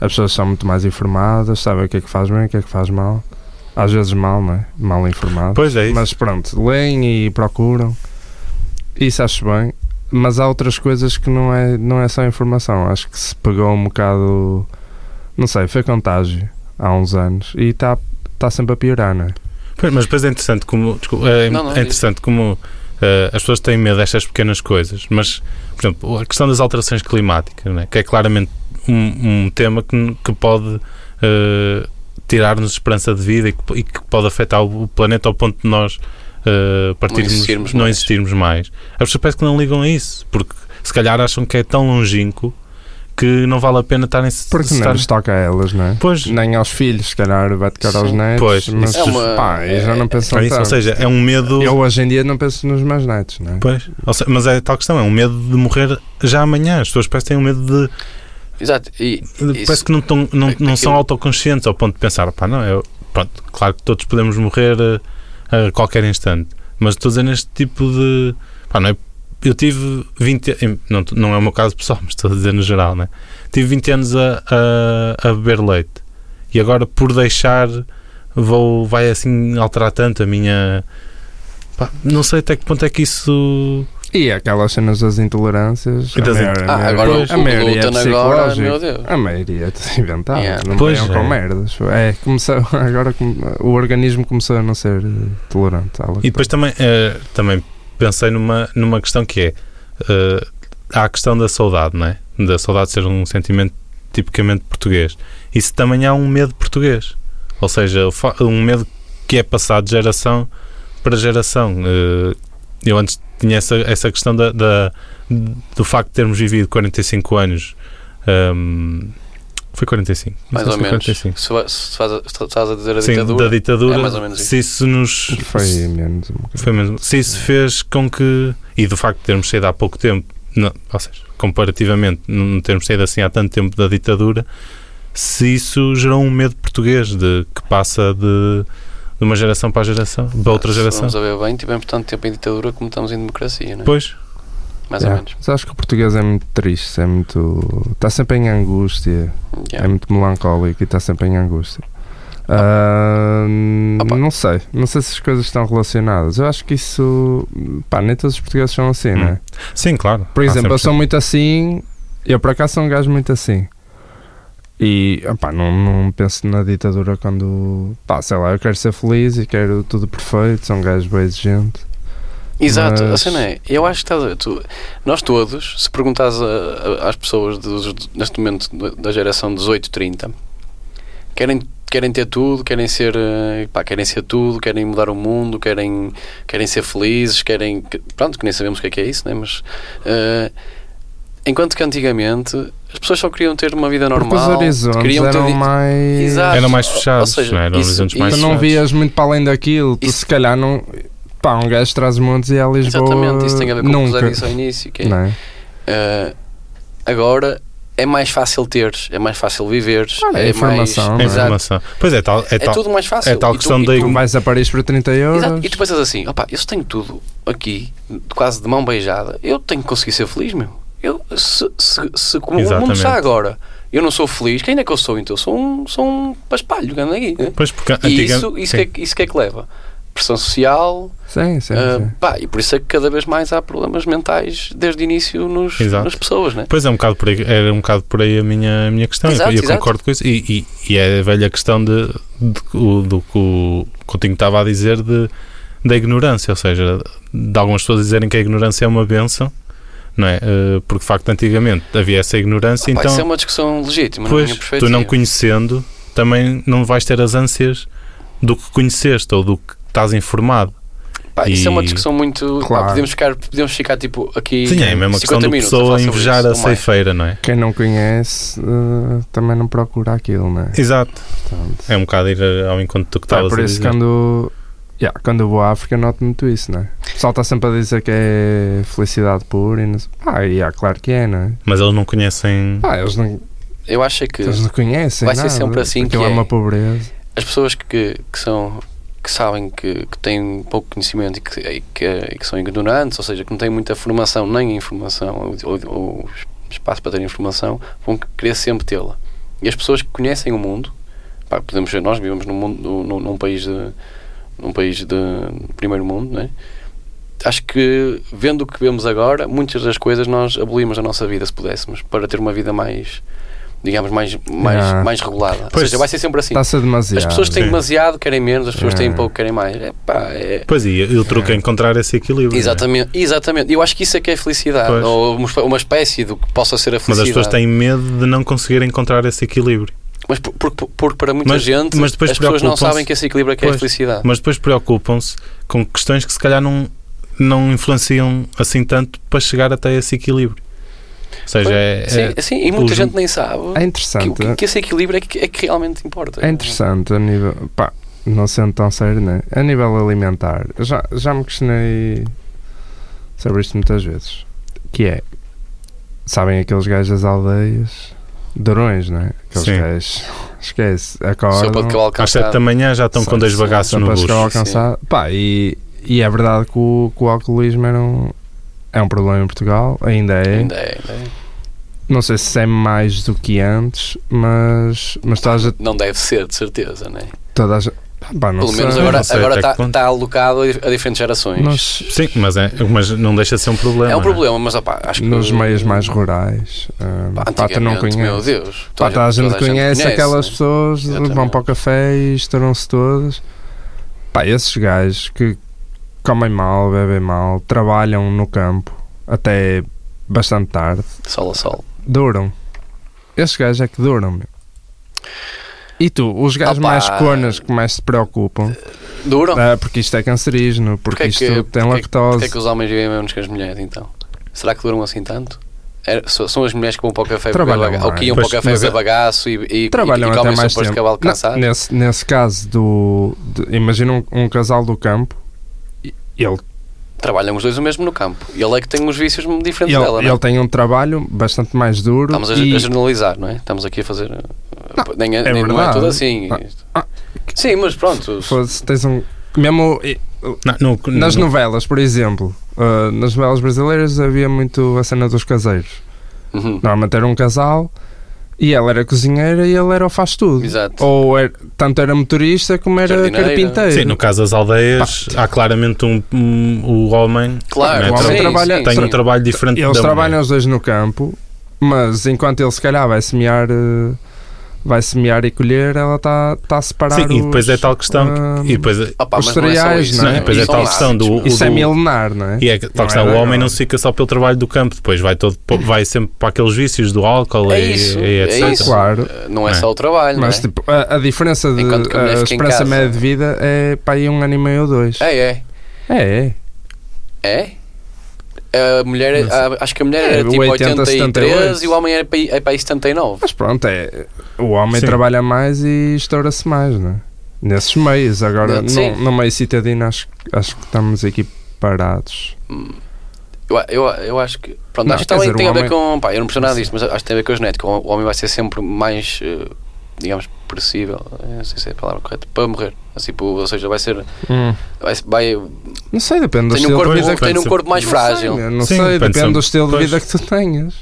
as pessoas são muito mais informadas, sabem o que é que faz bem, o que é que faz mal. Às vezes mal, não é? Mal informado. Pois é isso. Mas pronto, leem e procuram. Isso acho bem. Mas há outras coisas que não é, não é só informação. Acho que se pegou um bocado. Não sei, foi contágio há uns anos e está tá sempre a piorar, não é? Pois, mas depois é interessante como, desculpa, é, Não, não, é interessante como eh, as pessoas têm medo destas pequenas coisas, mas, por exemplo, a questão das alterações climáticas, né, que é claramente um, um tema que, que pode eh, tirar-nos esperança de vida e que, e que pode afetar o planeta ao ponto de nós eh, partirmos, existirmos não mais. existirmos mais. As pessoas parece que não ligam a isso, porque se calhar acham que é tão longínquo que não vale a pena estarem Porque não estar- lhes toca a elas, não é? Pois, Nem aos filhos, se calhar vai tocar aos netos. Pois, mas é uma- pá, eu já não penso é isso, ou seja, é um medo. Eu hoje em dia não penso nos meus netos, não é? Pois, ou seja, mas é tal questão, é um medo de morrer já amanhã. As pessoas parecem têm um medo de. Exato. E, de- Isso- parece que não, tão, não, aquilo- não são autoconscientes ao ponto de pensar, pá, não, eu, pronto, claro que todos podemos morrer a, a qualquer instante, mas estou a dizer neste tipo de. Pá, não é, eu tive 20. em- Não, não é o meu caso pessoal, mas estou a dizer no geral, né? Tive 20 anos a, a, a beber leite e agora por deixar vou, vai assim alterar tanto a minha. Pá, não sei até que ponto é que isso. E aquelas cenas das intolerâncias. E das a maioria- ah, a agora maioria- o a maioria é agora, meu Deus. A maioria é tudo inventado. Yeah. Não Pois venham com é. merdas. É, começou, agora o organismo começou a não ser tolerante. E depois também, eh, também pensei numa, numa questão que é eh, há a questão da saudade, não é? Da saudade ser um sentimento tipicamente português. Isso também há um medo português. Ou seja, um medo que é passado de geração para geração. Eh, eu antes tinha essa, essa questão da, da- do facto de termos vivido 45 anos. ehm, foi 45? Não mais ou se menos. 45. Se, se faz a- se estás a dizer a Sim, ditadura. da ditadura. é mais ou menos isso. se isso nos. Foi menos. um bocadinho. Foi mesmo. Se isso fez com que. E do facto de termos saído há pouco tempo, não, ou seja, comparativamente, não termos saído assim há tanto tempo da ditadura, se isso gerou um medo português de que passa de, de uma geração para a geração, para outra Se geração. Vamos a ver bem, tivemos tanto tempo em ditadura como estamos em democracia, não é? Pois, Mais Yeah. ou menos. Mas acho que o português é muito triste, é muito. Está sempre em angústia, é Yeah. muito melancólico e está sempre em angústia. Ah, Opa. não sei, não sei se as coisas estão relacionadas. Eu acho que isso. Pá, nem todos os portugueses são assim, Hum. não é? sim, claro. Por exemplo, eu sempre- sou muito assim. Eu por acaso sou um gajo muito assim. E opá, não, não penso na ditadura quando. Pá, sei lá, eu quero ser feliz e quero tudo perfeito. Sou um gajo bem exigente. Exato, a Mas- cena é, eu acho que estás a ver, tu, nós todos, se perguntares a- a- às pessoas dos- neste momento da geração 18-30, querem, querem ter tudo, querem ser, eh, pá, querem ser tudo, querem mudar o mundo, querem, querem ser felizes, querem, que- pronto, que nem sabemos o que é que é isso, né? mas eh, Enquanto que antigamente as pessoas só queriam ter uma vida Porque os normal. horizontes queriam ter eram di- mais. Exato. Eram mais fechados, ou seja, não é? eram isso- horizontes mais Tu não fechados. vias muito para além daquilo. Tu Isso- se calhar não. Pá, um gajo traz os montes e a Lisboa. Exatamente, isso tem a ver com o que nunca. disse ao início. Que é, Não é? eh, agora é mais fácil teres, é mais fácil viveres. Olha, é informação, mais, é? É informação. Pois é, tal, é, É tal, tudo mais fácil. é tal E questão tu- ign- Vais a Paris por 30 euros. Exato. E tu pensas assim, opá, eu tenho tudo aqui, quase de mão beijada, eu tenho que conseguir ser feliz, meu. Eu, se, se, se como o mundo Exatamente. está agora, eu não sou feliz, quem é que eu sou então? Eu sou um, sou um paspalho, anda aqui. né? Pois porque E antiga- isso, isso, que é, isso que é que leva? Pressão social, Sim, sim. ah, sim. pá, e por isso é que cada vez mais há problemas mentais desde o início nos, Exato. nas pessoas, né? Pois é, um bocado por aí, era um bocado por aí a minha, a minha questão. Exato, e eu exato. concordo com isso. E, e, e é a velha questão de, de- o- do que o Coutinho estava a dizer de, da ignorância, ou seja, de algumas pessoas dizerem que a ignorância é uma benção, não é? Eh, Porque de facto antigamente havia essa ignorância, Pá, então isso é uma discussão legítima, pois, minha tu não conhecendo também não vais ter as ânsias do que conheceste ou do que estás informado. Pá, isso é uma discussão muito. pá, Claro. podemos, ficar, podemos ficar tipo aqui. Sim, é a mesma 50 questão minutos pessoa sobre invejar isso, a ceifeira, não é? Quem não conhece eh, também não procura aquilo, não é? Exato. Portanto, É um bocado ir ao encontro do que pá, estavas por a isso dizer. quando. Yeah, quando eu vou à África noto muito isso, não é? O pessoal está sempre a dizer que é felicidade pura e não sei. Ah, yeah, claro que é, não é? Mas eles não conhecem. Ah, eles não, Eu acho é que eles não conhecem. Vai ser nada, sempre assim Aquilo que é é. uma pobreza. as pessoas que, que são que sabem que, que têm pouco conhecimento e que, e que, e que são ignorantes, ou seja, que não têm muita formação nem informação ou, ou- espaço para ter informação, vão querer sempre tê-la. E as pessoas que conhecem o mundo, pá, podemos ver, nós vivemos num, mundo, num, num país de num país de primeiro mundo, não é? Acho que vendo o que vemos agora, muitas das coisas nós abolimos da nossa vida se pudéssemos para ter uma vida mais digamos mais mais, Yeah. mais regulada. Ou Pois, seja, vai ser sempre assim. A demasiado. As pessoas têm sim. demasiado, querem menos, as pessoas têm É. pouco, querem mais. É, pá, é- Pois e, e o truque é encontrar esse equilíbrio. é? Exatamente, exatamente. Eu acho que isso é que é a felicidade, Pois. ou uma espé- uma espécie do que possa ser a Mas felicidade. as pessoas têm medo de não conseguir encontrar esse equilíbrio. Mas por- por- por- porque para muita Mas- gente mas depois as pessoas não sabem que esse equilíbrio é que é a Pois. felicidade. Mas depois preocupam-se com questões que se calhar não, não influenciam assim tanto para chegar até esse equilíbrio. Ou seja, é, sim, é- sim, e muita gente nem sabe É que, interessante. que, que esse equilíbrio é que, é que realmente importa. É interessante a nível. Pá, não sendo tão sério, né? A nível alimentar, já, já me questionei sobre isto muitas vezes. Que é. Sabem aqueles gajos das aldeias? Durões, não é? Aqueles Sim. gajos. Esquece. Acordam. às 7 da manhã já estão com dois Sim, bagaços no bucho. Sim. Pá, e, e é verdade que o, que o alcoolismo era um, é um problema em Portugal, ainda é. Ainda é, ainda é. Não sei se é mais do que antes, mas, mas toda a. Não deve ser, de certeza, né? Toda a gente pá, não Pelo sei. menos agora não está está alocado a dif- a diferentes gerações. Nós, Sim, mas, é, mas não deixa de ser um problema. é um não problema, mas opá, acho que nos meios mais rurais, ah, Pá, pá, tu não antigamente, meu. Deus. Pá, toda a gente conhece, aquelas né? pessoas que vão para o café e estouram-se todas. Pá, esses gajos que comem mal, bebem mal, trabalham no campo até bastante tarde, Sol a sol. duram. Esses gajos é que duram, meu. E tu, os gajos Opa. mais conas que mais se preocupam, Duram? ah, porque isto é cancerígeno, porque Porquê isto que- tem porquê que- lactose. Porquê é que os homens vivem menos que as mulheres, então? Será que duram assim tanto? É, são as mulheres que vão para o café beber Trabalham bagaço, ou que iam mais. para o café beber é- bagaço e, e, trabalham e, e até comem sopas de tempo. cavalo Não, cansado? nesse, nesse caso do. de- imagina um, um casal do campo, ele, Trabalham os dois o mesmo no campo. E ele é que tem uns vícios diferentes ele, dela, não é? ele tem um trabalho bastante mais duro. Estamos a, e, a generalizar, não é? Estamos aqui a fazer. uh, nem, é, é nem- não é tudo assim. Ah, ah. Sim, mas pronto. foda-se, tens um. Mesmo Não, no- nas no- novelas, por exemplo, ah, nas novelas brasileiras havia muito a cena dos caseiros. Uhum. Normalmente era um casal e ela era cozinheira e ele era o faz tudo. Exato. Ou era- tanto era motorista como era Jardineira. carpinteiro. Sim, no caso das aldeias, há claramente um, um- o homem Claro, o Não é? homem sim, trabalha- sim, tem sim. um trabalho diferente Eles da trabalham mulher. os dois no campo, mas enquanto ele se calhar vai semear, eh, vai semear e colher, ela está tá a separar Sim, e depois os, é tal questão. que- ah, e depois, Opa, os mas não é cereais, isso, não é? não, e depois é tal questão do. Isso é milenar, não é? E é que- tal questão, é o homem não se fica só pelo trabalho do campo, depois vai, todo, vai sempre para aqueles vícios do álcool É e, isso, e é etc. isso. Claro. Uh, Não é É. só o trabalho, Mas não é? tipo, a, a diferença de a esperança média de vida é para aí um ano e meio ou dois. É, é. É, é. É? A mulher, a- acho que a mulher É, era tipo 80, 83 78. e o homem era para aí, é para aí 79. Mas pronto, é, o homem Sim. trabalha mais e estoura-se mais, não é? Nesses meios. Agora, Sim. no, no meio citadino, acho, acho que estamos equiparados. Eu, eu, eu acho que. Pronto, Não, acho que também dizer, tem a ver homem- com. Pá, eu não percebo nada disto, mas acho que tem a ver com a genética. O homem vai ser sempre mais, eh, digamos, possível, não sei se é a palavra correta, para morrer. Assim, ou seja, vai ser. Vai, vai, Não sei, depende do tem um estilo corpo, de vida que tem um corpo mais Não frágil. sei, não Sim, sei, depende depende do estilo de Pois. vida que tu tenhas.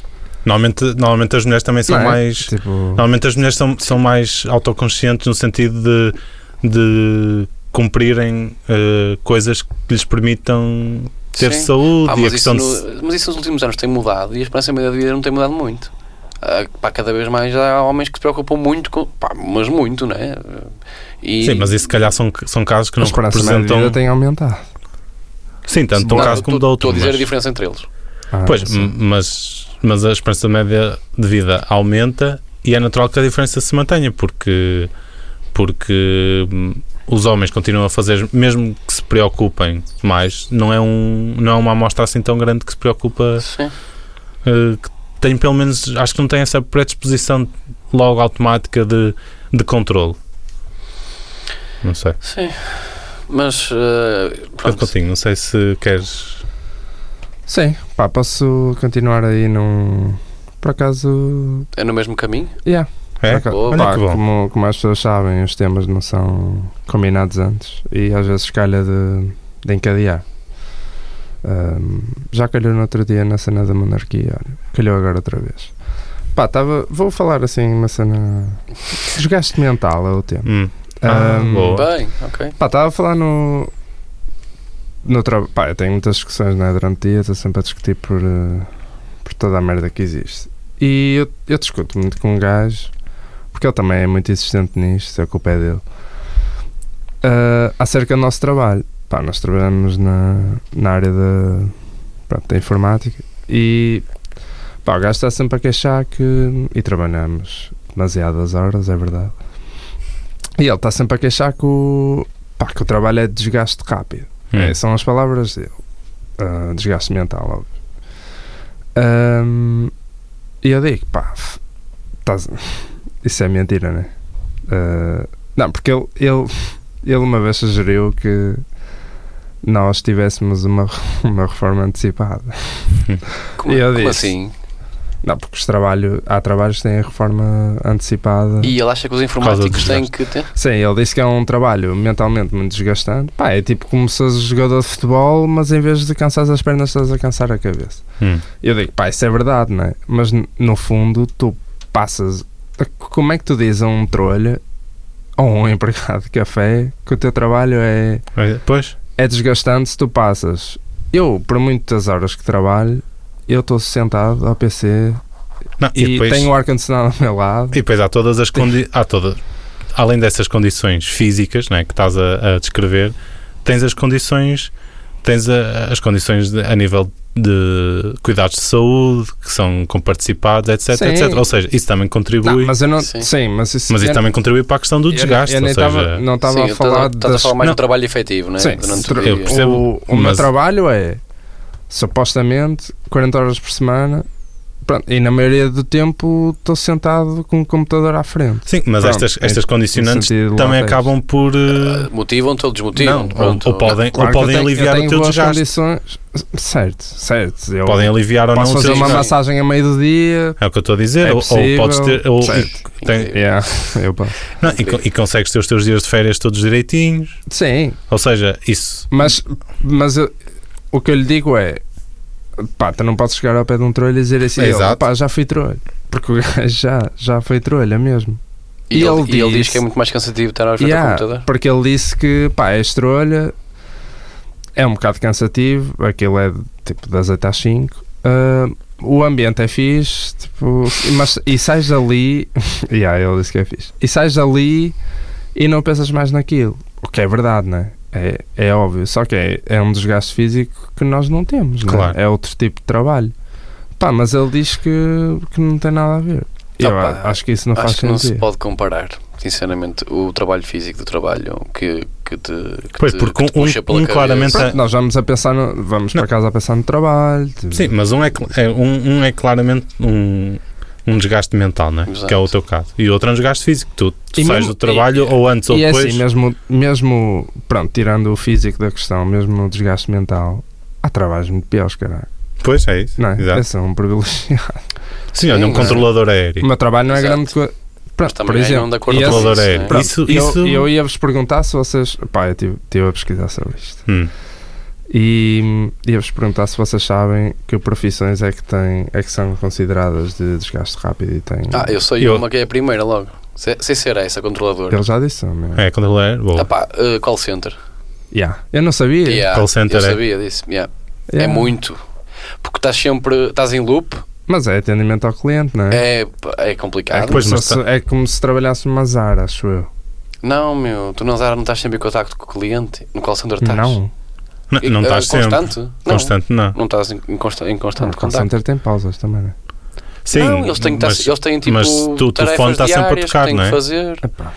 Normalmente, normalmente as mulheres também são é? mais. Tipo, Normalmente as mulheres são, são mais autoconscientes no sentido de, de cumprirem eh, coisas que lhes permitam ter Sim. saúde Pá, e a mas, isso questão de. no- mas isso nos últimos anos tem mudado e a esperança média de vida não tem mudado muito. Ah, pá, cada vez mais há homens que se preocupam muito com. Pá, mas muito, não é? E, Sim, mas isso se calhar são, são casos que a não esperança média de representam. vida tem aumentado. Sim, tanto de um caso como estou- de outro. Estou a dizer mas- a diferença entre eles. Ah, Pois, mas, mas a esperança média de vida aumenta e é natural que a diferença se mantenha, porque, porque hum, os homens continuam a fazer, mesmo que se preocupem mais, não é, um, não é uma amostra assim tão grande que se preocupa, Sim. eh, que tem pelo menos, acho que não tem essa predisposição logo automática de, de controle. Não sei. Sim. Mas. Pedro pronto. Não sei se queres. Sim, pá, posso continuar aí num. Por acaso. É no mesmo caminho? Yeah. É? por acaso- Boa. Pá. Como, como as pessoas sabem, os temas não são combinados antes e às vezes calha de, de encadear. Ahm, já calhou no outro dia na cena da monarquia, olha, calhou agora outra vez. Pá, tava, vou falar assim uma cena. Desgaste mental é o tema. Hum. Ah, Ahm, boa. Bem, ok. Pá, estava a falar no. no tra... Pá, eu tenho muitas discussões né, durante o dia, estou sempre a discutir por, eh, por toda a merda que existe. E eu, eu discuto muito com um gajo, porque ele também é muito insistente nisto, a culpa é dele, eh, acerca do nosso trabalho. Pá, nós trabalhamos na, na área da, pronto, da informática e pá, o gajo está sempre a queixar que. E trabalhamos demasiadas horas, é verdade. E ele está sempre a queixar que o, pá, que o trabalho é desgaste rápido. Hum. É, são as palavras dele. Ah, desgaste mental, óbvio. Ahm, e eu digo, pá, isso é mentira, né? Ah, não, porque ele, ele, ele uma vez sugeriu que nós tivéssemos uma, uma reforma antecipada. Como, E eu como disse. assim? Não, porque os trabalho, há trabalhos que têm a reforma antecipada. E ele acha que os informáticos têm que ter. Sim, ele disse que é um trabalho mentalmente muito desgastante. Pá, é tipo como se fosse jogador de futebol, mas em vez de cansar as pernas, estás a cansar a cabeça. Hum. Eu digo, pá, isso é verdade, não é? Mas no fundo, tu passas. Como é que tu dizes a um trolha ou a um empregado de café que o teu trabalho é, É, Pois, é desgastante se tu passas. Eu, por muitas horas que trabalho, eu estou sentado ao PC não, e, e, depois, tenho o ar-condicionado ao meu lado. e depois há todas as condições. Há todas, além dessas condições físicas né, que estás a, a descrever, tens as condições. Tens a- as condições de- a nível de cuidados de saúde que são comparticipados, etc, Sim. etc. Ou seja, isso também contribui. Não, mas mas eu não. Sim. Sim, mas isso, isso eu- também contribui para a questão do eu- desgaste. Eu, seja, estava não estava a falar estás a das falar mais Não. do trabalho efetivo, não é? Sim, Durante eu percebo. o, o meu mas- trabalho é supostamente 40 horas por semana pronto, e na maioria do tempo estou sentado com o computador à frente. Sim, mas Pronto, estas, é estas condicionantes também acabam por. Ah, Motivam-te ou desmotivam? não, ou, ou podem, Claro ou podem tenho- aliviar o teu boas desgaste. condições. Certo, certo. Eu Podem aliviar ou não fazer uma desgaste. massagem a meio do dia. É o que eu estou a dizer. É ou, ou podes ter. Ou, e, tem- Yeah, eu posso. não, e, e consegues ter os teus dias de férias todos direitinhos. Sim, Ou seja, isso. mas, mas eu- o que eu lhe digo é pá, tu não podes chegar ao pé de um trolho e dizer assim, É, ele, exato. pá, já fui trolho. Porque o gajo já, já foi trolha mesmo. E, E ele, ele e ele diz que é muito mais cansativo estar à frente Yeah, ao computador. porque ele disse que pá, é estrolha, é um bocado cansativo, aquilo é tipo das 8 às 5. ah, o ambiente é fixe, tipo, mas, e sais dali, yeah, ele disse que é fixe, e sais dali e não pensas mais naquilo, o que é verdade, não é? É, é óbvio, só que é, é um desgaste físico que nós não temos, não é? Claro. é outro tipo de trabalho. Pá, mas ele diz que, que não tem nada a ver. Eu Opa, acho que isso não faz Acho que não se pode comparar. sinceramente, o trabalho físico do trabalho que, que te, que Pois, te, porque que te um- puxa pela um claramente- Pronto, nós vamos a pensar no, vamos Não. para casa a pensar no trabalho. tipo, Sim, mas um é, é- um, um é claramente um, um desgaste mental, né? Exato. que é o teu caso. E o outro é um desgaste físico. Tu, tu sais mesmo- do trabalho e- ou antes ou é depois. assim, mesmo, mesmo, pronto, tirando o físico da questão, mesmo o desgaste mental, há trabalhos muito piores, caralho. Pois é isso. Não é? Exato. Esse é um privilegiado. Sim, olha, um controlador aéreo. O meu trabalho não é Exato. grande coisa. Pronto, por exemplo, não de acordo e com esse- Controlador isso, aéreo. né? Pronto, Isso, eu, isso... eu ia-vos perguntar se vocês. Pá, eu estive tive a pesquisar sobre isto. Hum. E ia-vos perguntar se vocês sabem que profissões é que, têm, é que são consideradas de desgaste rápido e têm. Ah, eu sei Eu- uma que é a primeira logo. Se- Sem ser essa, controladora. Ele já disse, meu. É, controlador aéreo. Boa. Ah pá, uh, call center. Yeah. Eu não sabia. Yeah, Call center eu é- sabia disso. yeah. É Yeah. muito. Porque estás sempre. Estás em loop. Mas é atendimento ao cliente, não é? É, é É, complicado. como Pois, se, mas fosse- é como se trabalhasse numa Zara, acho eu. Não, meu. Tu na Zara não estás sempre em contacto com o cliente. No call center estás. Não. Não, não Eh, estás sempre. Constante? Não. Constante, não. Não estás em, em consta- em O constante call contacto. center tem pausas também, não é? Sim, não, eles têm, mas, eles têm tipo mas tu- tu telefone está sempre a tocar, não é? fazer. Epá.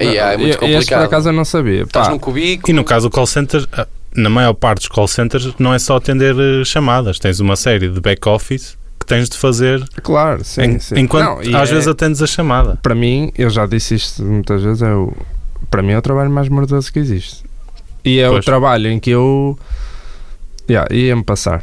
E é, é muito E- Este por complicado. acaso eu não sabia. Estás num cubículo. E no caso do call center, ah, na maior parte dos call centers, não é só atender eh, chamadas. Tens uma série de back-office que tens de fazer Claro, sim, em- sim. enquanto Não, às é- vezes atendes a chamada. Para mim, eu já disse isto muitas vezes, é o, para mim é o trabalho mais mordoso que existe. E é Pois. o trabalho em que eu yeah, ia-me passar.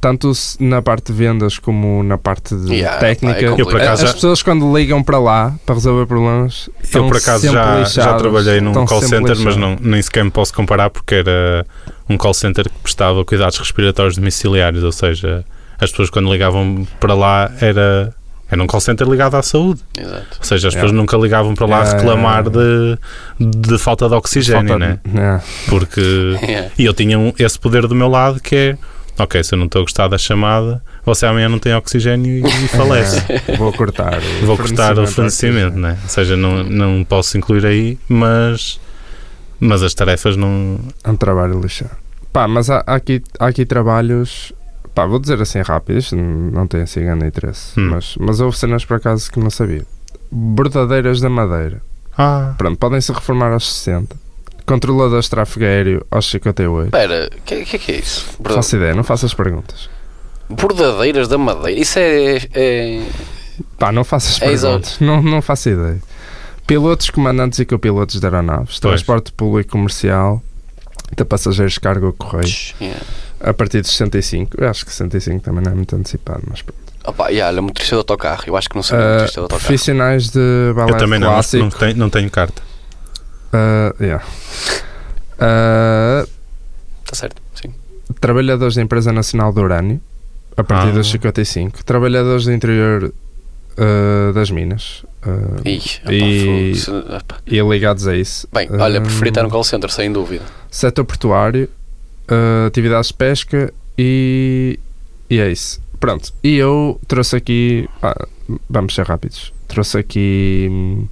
Tanto na parte de vendas como na parte de Yeah, técnica. pá, é Eu, por acaso, As já- pessoas quando ligam para lá para resolver problemas Eu por acaso já, já lixados, trabalhei num call center, mas não, nem sequer me posso comparar porque era um call center que prestava cuidados respiratórios domiciliários, ou seja, as pessoas quando ligavam para lá era, era um call center ligado à saúde. Exato. Ou seja, as Yeah. pessoas nunca ligavam para lá a Yeah, reclamar yeah, De, de falta de oxigênio, Falta- né? Yeah. Porque. Yeah. E eu tinha um- esse poder do meu lado que é. Ok, se eu não estou a gostar da chamada, você amanhã não tem oxigênio e, e falece. Vou cortar. o Vou cortar o de fornecimento, né? Ou seja, não, não posso incluir aí, mas. Mas as tarefas não. É um trabalho lixado. Pá, mas há, há aqui, há aqui trabalhos. Pá, vou dizer assim rápido, isto não tem assim grande interesse. Hum. Mas, mas houve cenas por acaso que não sabia. Bordadeiras da Madeira. Ah, Pronto, podem se reformar aos 60. Controladores de tráfego aéreo aos 58. Espera, o que, que é que é isso? Não faço ideia, não faço as perguntas. Bordadeiras da madeira. Isso é. é- Pá, não faço as É perguntas. Não, não faço ideia. Pilotos, comandantes e copilotos de aeronaves. Pois. Transporte público comercial. De passageiros, cargo a correio. Yeah. A partir de 65. Eu acho que 65 também não é muito antecipado, mas pronto. Opa, yeah, olha, motorista de autocarro. Eu acho que não sou Ah, motorista de autocarro. profissionais de balé eu também não, clássico. não tenho, não tenho carta. Ah, yeah. Ah, Está certo, sim. trabalhadores da Empresa Nacional de Urânio, a partir Ah. dos 55. Trabalhadores do interior ah, das minas ah, Ih, opa, E- opa. e ligados a isso. Bem, olha, preferi estar no call center, sem dúvida. Setor portuário, ah, atividades de pesca e, e é isso. Pronto, e eu trouxe aqui, pá, vamos ser rápidos, trouxe aqui hum,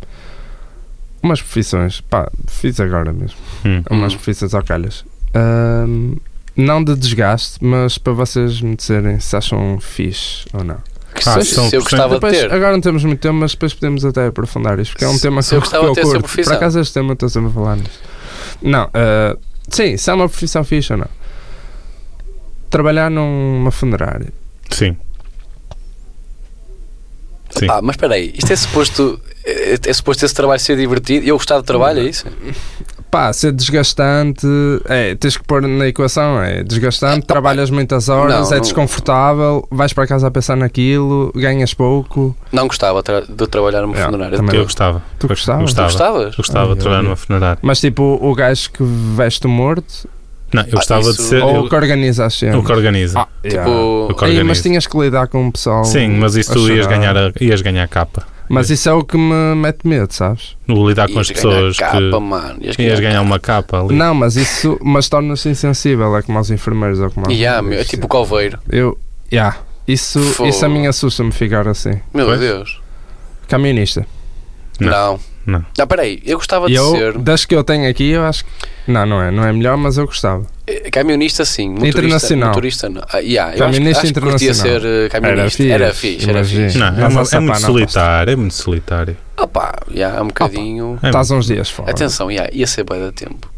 umas profissões, pá, fiz agora mesmo, Hum. umas Hum. profissões ao calhas. Hum, não de desgaste, mas para vocês me dizerem se acham fixe ou não. Que Ah, se, são se eu gostava de Depois, ter. agora não temos muito tempo, mas depois podemos até aprofundar isto, porque é um Se- tema se que eu eu, gostava eu de ter curto. profissão. Por acaso este tema estou sempre a falar nisto. Não, ah, sim, se é uma profissão fixe ou não. Trabalhar numa funerária. Sim. Sim. Ah, mas espera aí, isto é suposto. É, é suposto esse trabalho ser divertido? Eu gostar do trabalho, é isso? Pá, ser desgastante, é, tens que pôr na equação, é desgastante, trabalhas muitas horas, Não, é não- desconfortável, vais para casa a pensar naquilo, ganhas pouco. Não gostava tra- de trabalhar numa É, funerária. também Tu Eu gostava. Tu gostavas? Gostava. gostavas? Eu gostava Ah, de trabalhar numa funerária. Mas tipo, o gajo que veste o morto Não, eu gostava de isso- ser. ou eu- o que organiza as cenas. o que organiza. Ah, yeah. Tipo, O que Aí, mas organiza. tinhas que lidar com o pessoal. Sim, mas isso tu ias ganhar, a, ias ganhar capa. Mas isso é o que me mete medo, sabes? O lidar com as ganhar pessoas capa, que. mano. Ias Ias ganhar uma capa ali. Não, mas isso mas torna-se insensível, é como aos enfermeiros ou como aos Yeah, meu, é tipo o coveiro. Eu, yeah, isso, Fogo. isso a mim assusta-me ficar assim. Meu Pois. Deus. Camionista. Não. Não. Não. Não, peraí, eu gostava de eu, ser das que eu tenho aqui, eu acho que. Não, não é. Não é melhor, mas eu gostava. eh, camionista sim, motorista, Internacional. motorista não. Ah, yeah, eu Camionista acho, que- acho que curtia ser internacional. eh, camionista. Era Era fixe, fixe, era fixe. Não, é, uma- é muito solitário, é muito solitário. Ah pá, yeah, é um bocadinho. É Estás uns dias fora. Atenção, yeah, ia ser bem da tempo.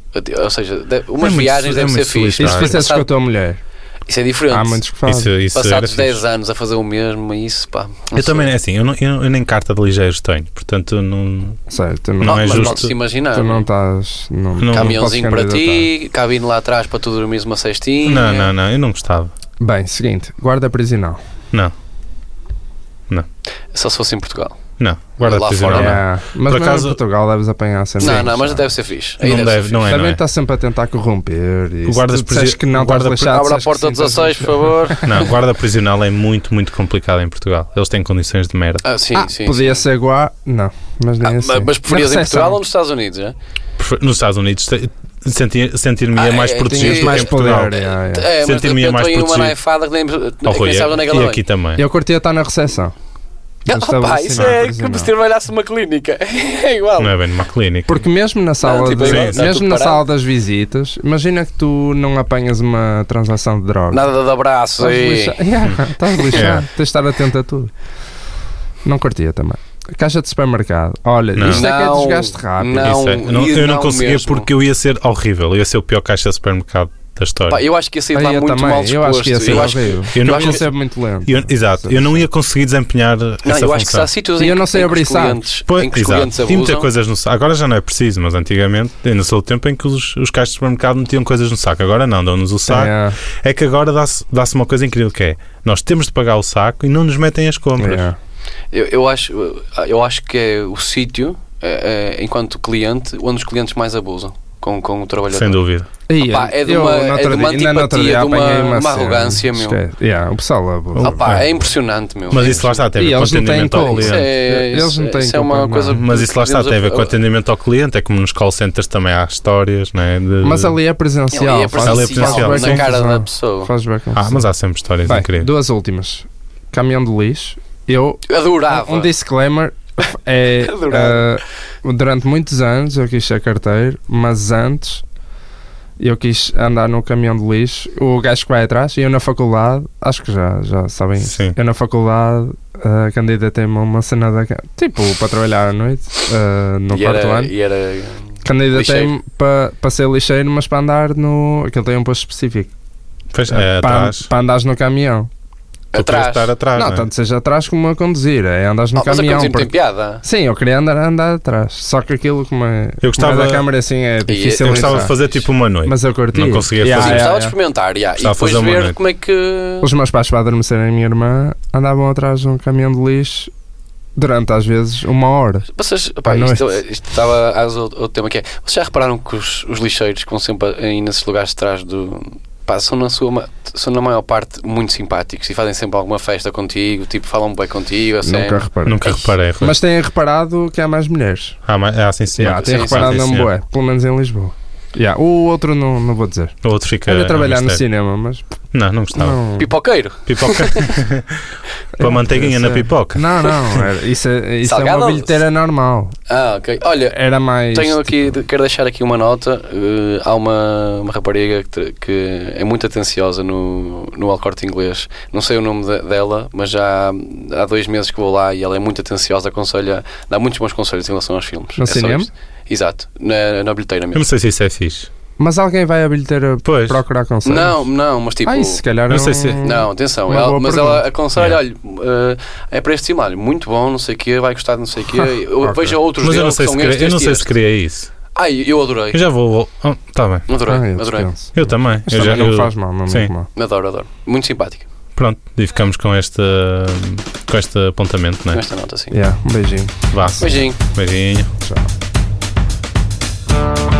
Ou seja, umas muito- viagens é devem ser muito fixe. E se fizesses com a tua mulher? Isso é diferente. Há muitos que fazem. Isso, isso Passados fixe. 10 anos a fazer o mesmo, isso pá. não Eu sei. também, é assim, eu, não, eu, eu nem carta de ligeiros tenho, portanto não. Não, Não é mas justo. podes imaginar. Tu não estás. Não, Não- Caminhãozinho para ti, cabine lá atrás para tu dormires uma cestinha. Não, não, não, eu não gostava. Bem, seguinte, guarda prisional. Não, Só se fosse em Portugal. não. Guarda Lá prisional. fora, não. É, mas Por mesmo acaso- em Portugal deves apanhar sempre. não, não, mas deve ser fixe. Aí Não deve, fixe. não é, Também é. está sempre a tentar corromper. E O disseres presi- que não o guarda lixado, Abre a porta que sim, 16, por favor. Não, guarda prisional é muito, muito complicado em Portugal. Eles têm condições de merda. Ah, sim, Ah, sim. podia sim. ser igual. Não, mas nem Ah, assim. mas- preferias em Portugal ou nos Estados Unidos? É, Nos Estados Unidos sentir- sentir-me Ah, mais é, protegido Tinhas do que mais em Portugal. é mas de Sentir-me mais protegido. naifada que nem, Oh, onde é que e aqui também. Eu curtia estar na recepção. Ah, pá, isso é como se trabalhasse numa clínica. É igual. Não é bem numa clínica. Porque mesmo na sala, tipo, de- sim, está mesmo tudo na parado. sala das visitas, imagina que tu não apanhas uma transação de droga. Nada de abraço Estás aí. lixado. Yeah, estás lixado. Yeah. Tens de estar atento a tudo. Não curtia também. Caixa de supermercado. Olha, Não. isto é que é Não, desgaste rápido. não. Isso é. Eu não, eu não não conseguia mesmo. porque eu ia ser horrível. Eu ia ser o pior caixa de supermercado da história. Pá, eu acho que ia sair de lá eu muito também. mal Eu disposto. acho que ia ser Eu acho que- horrível. eu não Eu acho que muito lento. Eu- exato, eu não ia conseguir desempenhar Não, essa eu acho que função. há sítios E em eu que- não sei em que abrir os clientes, Pois, em que os exato. clientes E meter abusam. coisas no saco. Agora já não é preciso, mas antigamente, ainda sou o tempo em que os, os caixas de supermercado metiam coisas no saco. Agora não, dão-nos o saco. Yeah, É que agora dá-se dá uma coisa incrível que é nós temos de pagar o saco e não nos metem as compras. yeah. Eu, eu acho, eu acho que é o sítio, é, é, enquanto cliente, onde os clientes mais abusam com, com o trabalhador. Sem dúvida. Opa, é de eu, uma- no é de uma dia- antipatia, dia de uma- uma cena. arrogância, meu. Yeah, o pessoal abusa. Oh, Opa, é. é impressionante, meu. Mas É isso lá está, E têm atendimento ao cliente. é, Eles não têm isso é uma culpa, coisa. Mas isso lá está, podemos tem a ver com atendimento ao cliente, é como nos call centers também há histórias, né? de- Mas ali é presencial. Ali é faz- Ali é presencial, presencial, faz na cara da pessoa. Faz bem Ah, mas há sempre histórias Bem, incríveis. duas últimas. Caminhão de lixo. Eu, Eu adorava. um disclaimer é uh, durante muitos anos eu quis ser carteiro, mas antes eu quis andar no caminhão de lixo. O gajo que vai atrás, e eu na faculdade, acho que já, já sabem isso. Sim. Eu na faculdade uh, candidatei-me a uma cena da tipo para trabalhar à noite uh, no e quarto era, ano. e era Candidatei-me para pa ser lixeiro, mas para andar no. aquele tem um posto específico. Pois, é, para, para andares no caminhão. Atrás. estar atrás. não, não é? tanto seja atrás como a conduzir, é andares no Ah, mas a caminhão. conduzir não tem porque- piada. Sim, eu queria andar, andar atrás. Só que aquilo como é, Eu gostava- da câmara assim é difícil Eu gostava de fazer tipo uma noite. Mas eu curti. Não conseguia Yeah, fazer. Sim, yeah, gostava de yeah. experimentar, yeah. e Gostava de depois ver noite. como é que. Os meus pais para adormecerem a minha irmã andavam atrás de um caminhão de lixo durante às vezes uma hora. Vocês, À isto, isto estava a outro, outro tema que é. Vocês já repararam que os, os lixeiros que vão sempre aí nesses lugares de trás do. Pá, são na sua são na maior parte muito simpáticos e fazem sempre alguma festa contigo, tipo, falam bem contigo, assim. Nunca reparei. Nunca Ei. reparei. Mas têm reparado que há mais mulheres. Ah, mas, ah, sim, sim. Yeah, têm sim, reparado sim, na. Moé, pelo menos em Lisboa. Yeah, O outro não, não vou dizer. O outro fica. Trabalhar a no mistério. cinema, mas Não, não gostava. não. Pipoqueiro. Pipoca. Para manteiguinha na é- pipoca. Não, não. era- isso é, isso é uma ou bilheteira normal. Ah, ok. Olha, Era mais. tenho aqui, tipo, quero deixar aqui uma nota. eh, há uma, uma rapariga que, que é muito atenciosa no, no Alcorte Inglês. Não sei o nome de- dela, mas já há dois meses que vou lá e ela é muito atenciosa, aconselha, dá muitos bons conselhos em relação aos filmes. No É só cinema? Exato, na, na bilheteira Eu não mesmo. sei se isso é fixe. Mas alguém vai à bilheteira Pois. procurar conselhos? Não, não, mas tipo. Ah, isso se calhar não é sei se- Não, atenção, ela- mas pergunta. ela aconselha, Yeah. olha, eh, é para este olha, muito bom, não sei o quê, vai gostar de não sei o quê. Eu Ok. Veja outros Mas eu não deles sei que se este, eu não este, sei se queria isso. Ai, eu adorei. Eu já vou. Oh, tá bem. Adorei, Ah, eu adorei. Eu também. Mas Eu já, também não eu- faz mal, não é Sim. muito mal. Adoro, adoro. Muito simpático. Pronto, e ficamos com este, com este apontamento, não Com é? esta nota, sim. Yeah, um beijinho. Vá. Beijinho. Beijinho. Tchau. Thank you.